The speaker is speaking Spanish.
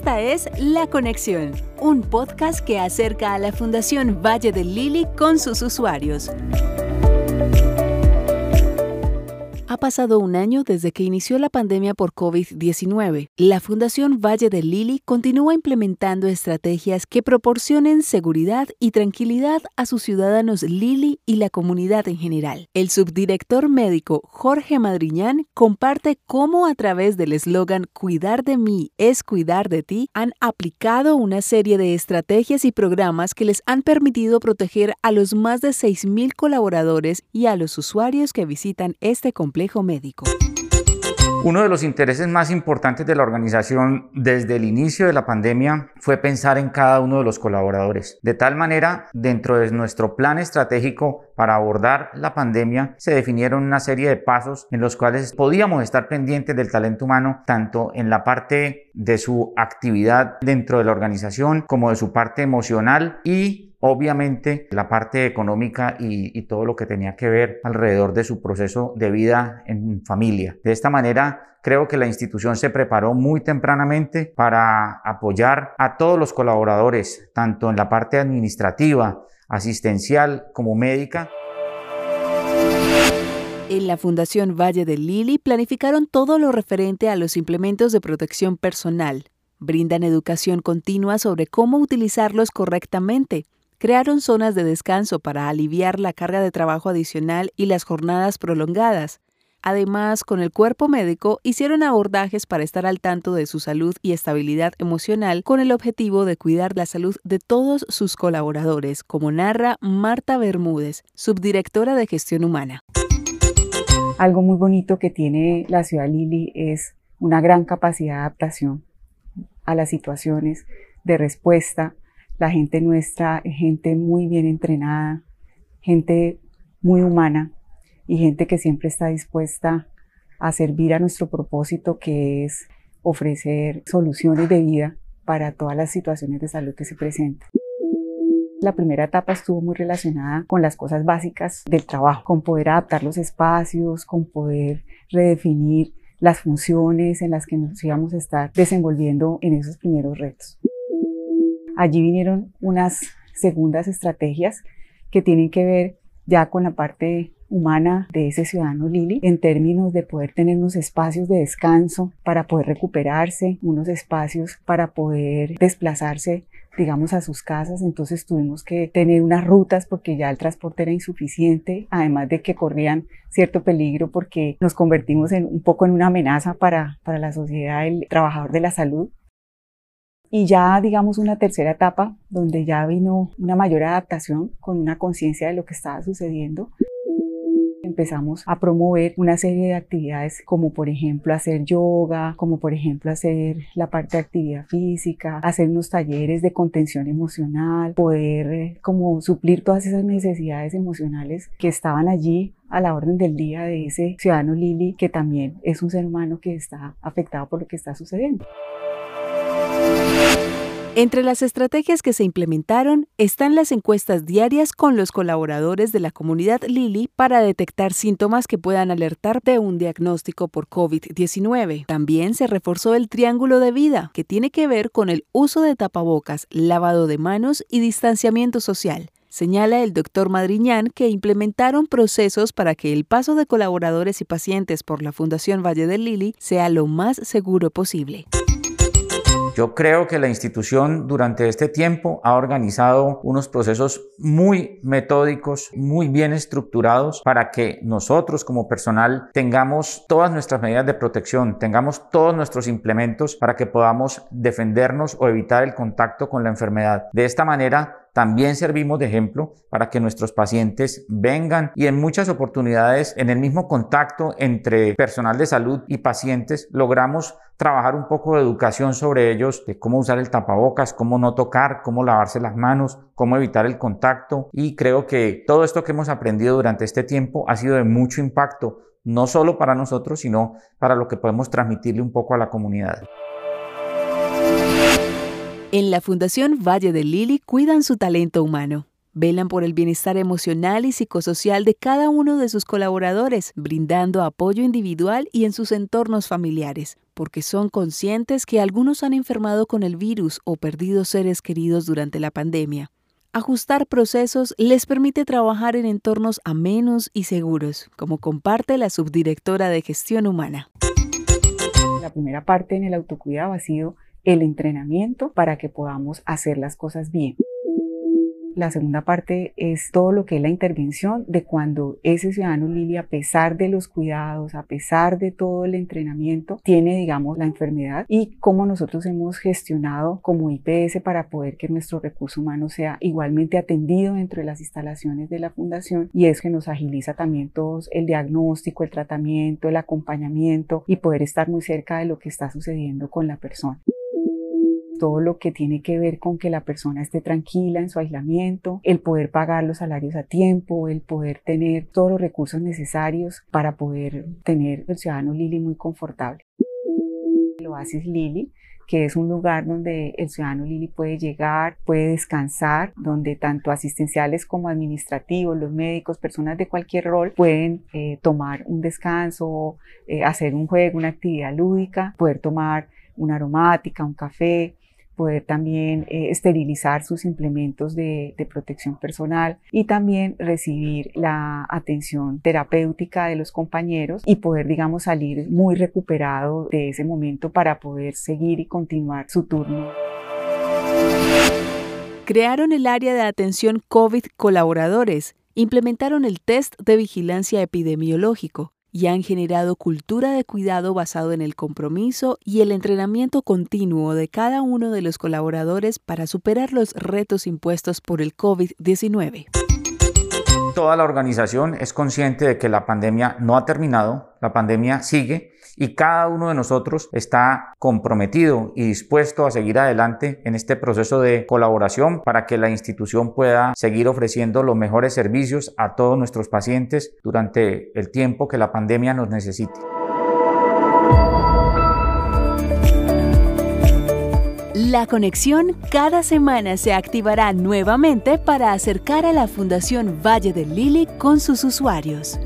Esta es La Conexión, un podcast que acerca a la Fundación Valle del Lili con sus usuarios. Ha pasado un año desde que inició la pandemia por COVID-19. La Fundación Valle del Lili continúa implementando estrategias que proporcionen seguridad y tranquilidad a sus ciudadanos Lili y la comunidad en general. El subdirector médico Jorge Madriñán comparte cómo a través del eslogan Cuidar de mí es cuidar de ti han aplicado una serie de estrategias y programas que les han permitido proteger a los más de 6.000 colaboradores y a los usuarios que visitan este complejo médico. Uno de los intereses más importantes de la organización desde el inicio de la pandemia fue pensar en cada uno de los colaboradores. De tal manera, dentro de nuestro plan estratégico para abordar la pandemia, se definieron una serie de pasos en los cuales podíamos estar pendientes del talento humano, tanto en la parte de su actividad dentro de la organización como de su parte emocional y obviamente la parte económica y, todo lo que tenía que ver alrededor de su proceso de vida en familia. De esta manera, creo que la institución se preparó muy tempranamente para apoyar a todos los colaboradores, tanto en la parte administrativa, asistencial como médica. En la Fundación Valle del Lili planificaron todo lo referente a los implementos de protección personal. Brindan educación continua sobre cómo utilizarlos correctamente crearon zonas de descanso para aliviar la carga de trabajo adicional y las jornadas prolongadas. Además, con el cuerpo médico hicieron abordajes para estar al tanto de su salud y estabilidad emocional con el objetivo de cuidar la salud de todos sus colaboradores, como narra Marta Bermúdez, subdirectora de gestión humana. Algo muy bonito que tiene la ciudad Lili es una gran capacidad de adaptación a las situaciones, de respuesta, la gente nuestra, gente muy bien entrenada, gente muy humana y gente que siempre está dispuesta a servir a nuestro propósito que es ofrecer soluciones de vida para todas las situaciones de salud que se presentan. La primera etapa estuvo muy relacionada con las cosas básicas del trabajo, con poder adaptar los espacios, con poder redefinir las funciones en las que nos íbamos a estar desenvolviendo en esos primeros retos. Allí vinieron unas segundas estrategias que tienen que ver ya con la parte humana de ese ciudadano Lili en términos de poder tener unos espacios de descanso para poder recuperarse, unos espacios para poder desplazarse digamos a sus casas, entonces tuvimos que tener unas rutas porque ya el transporte era insuficiente, además de que corrían cierto peligro porque nos convertimos en un poco en una amenaza para, para la sociedad, el trabajador de la salud. Y ya, digamos, una tercera etapa donde ya vino una mayor adaptación con una conciencia de lo que estaba sucediendo. Empezamos a promover una serie de actividades como por ejemplo hacer yoga, como por ejemplo hacer la parte de actividad física, hacer unos talleres de contención emocional, poder eh, como suplir todas esas necesidades emocionales que estaban allí a la orden del día de ese ciudadano Lili que también es un ser humano que está afectado por lo que está sucediendo. Entre las estrategias que se implementaron están las encuestas diarias con los colaboradores de la comunidad Lili para detectar síntomas que puedan alertar de un diagnóstico por COVID-19. También se reforzó el triángulo de vida, que tiene que ver con el uso de tapabocas, lavado de manos y distanciamiento social. Señala el doctor Madriñán que implementaron procesos para que el paso de colaboradores y pacientes por la Fundación Valle del Lili sea lo más seguro posible. Yo creo que la institución durante este tiempo ha organizado unos procesos muy metódicos, muy bien estructurados para que nosotros como personal tengamos todas nuestras medidas de protección, tengamos todos nuestros implementos para que podamos defendernos o evitar el contacto con la enfermedad. De esta manera, también servimos de ejemplo para que nuestros pacientes vengan y en muchas oportunidades en el mismo contacto entre personal de salud y pacientes logramos trabajar un poco de educación sobre ellos, de cómo usar el tapabocas, cómo no tocar, cómo lavarse las manos, cómo evitar el contacto y creo que todo esto que hemos aprendido durante este tiempo ha sido de mucho impacto, no solo para nosotros, sino para lo que podemos transmitirle un poco a la comunidad. En la Fundación Valle de Lili cuidan su talento humano. Velan por el bienestar emocional y psicosocial de cada uno de sus colaboradores, brindando apoyo individual y en sus entornos familiares. porque son conscientes que algunos han enfermado con el virus o perdido seres queridos durante la pandemia. Ajustar procesos les permite trabajar en entornos amenos y seguros, como comparte la subdirectora de gestión humana. La primera parte en el autocuidado ha sido el entrenamiento para que podamos hacer las cosas bien. La segunda parte es todo lo que es la intervención de cuando ese ciudadano Lili, a pesar de los cuidados, a pesar de todo el entrenamiento, tiene, digamos, la enfermedad y cómo nosotros hemos gestionado como IPS para poder que nuestro recurso humano sea igualmente atendido dentro de las instalaciones de la fundación y es que nos agiliza también todo el diagnóstico, el tratamiento, el acompañamiento y poder estar muy cerca de lo que está sucediendo con la persona todo lo que tiene que ver con que la persona esté tranquila en su aislamiento, el poder pagar los salarios a tiempo, el poder tener todos los recursos necesarios para poder tener el ciudadano Lili muy confortable. El Oasis Lili que es un lugar donde el ciudadano Lili puede llegar, puede descansar, donde tanto asistenciales como administrativos, los médicos, personas de cualquier rol pueden eh, tomar un descanso, eh, hacer un juego, una actividad lúdica, poder tomar una aromática, un café, poder también eh, esterilizar sus implementos de, de, protección personal y también recibir la atención terapéutica de los compañeros y poder, digamos, salir muy recuperado de ese momento para poder seguir y continuar su turno. Crearon el área de atención COVID colaboradores, implementaron el test de vigilancia epidemiológico, y han generado cultura de cuidado basado en el compromiso y el entrenamiento continuo de cada uno de los colaboradores para superar los retos impuestos por el COVID-19. Toda la organización es consciente de que la pandemia no ha terminado, la pandemia sigue y cada uno de nosotros está comprometido y dispuesto a seguir adelante en este proceso de colaboración para que la institución pueda seguir ofreciendo los mejores servicios a todos nuestros pacientes durante el tiempo que la pandemia nos necesite. La conexión cada semana se activará nuevamente para acercar a la Fundación Valle del Lili con sus usuarios.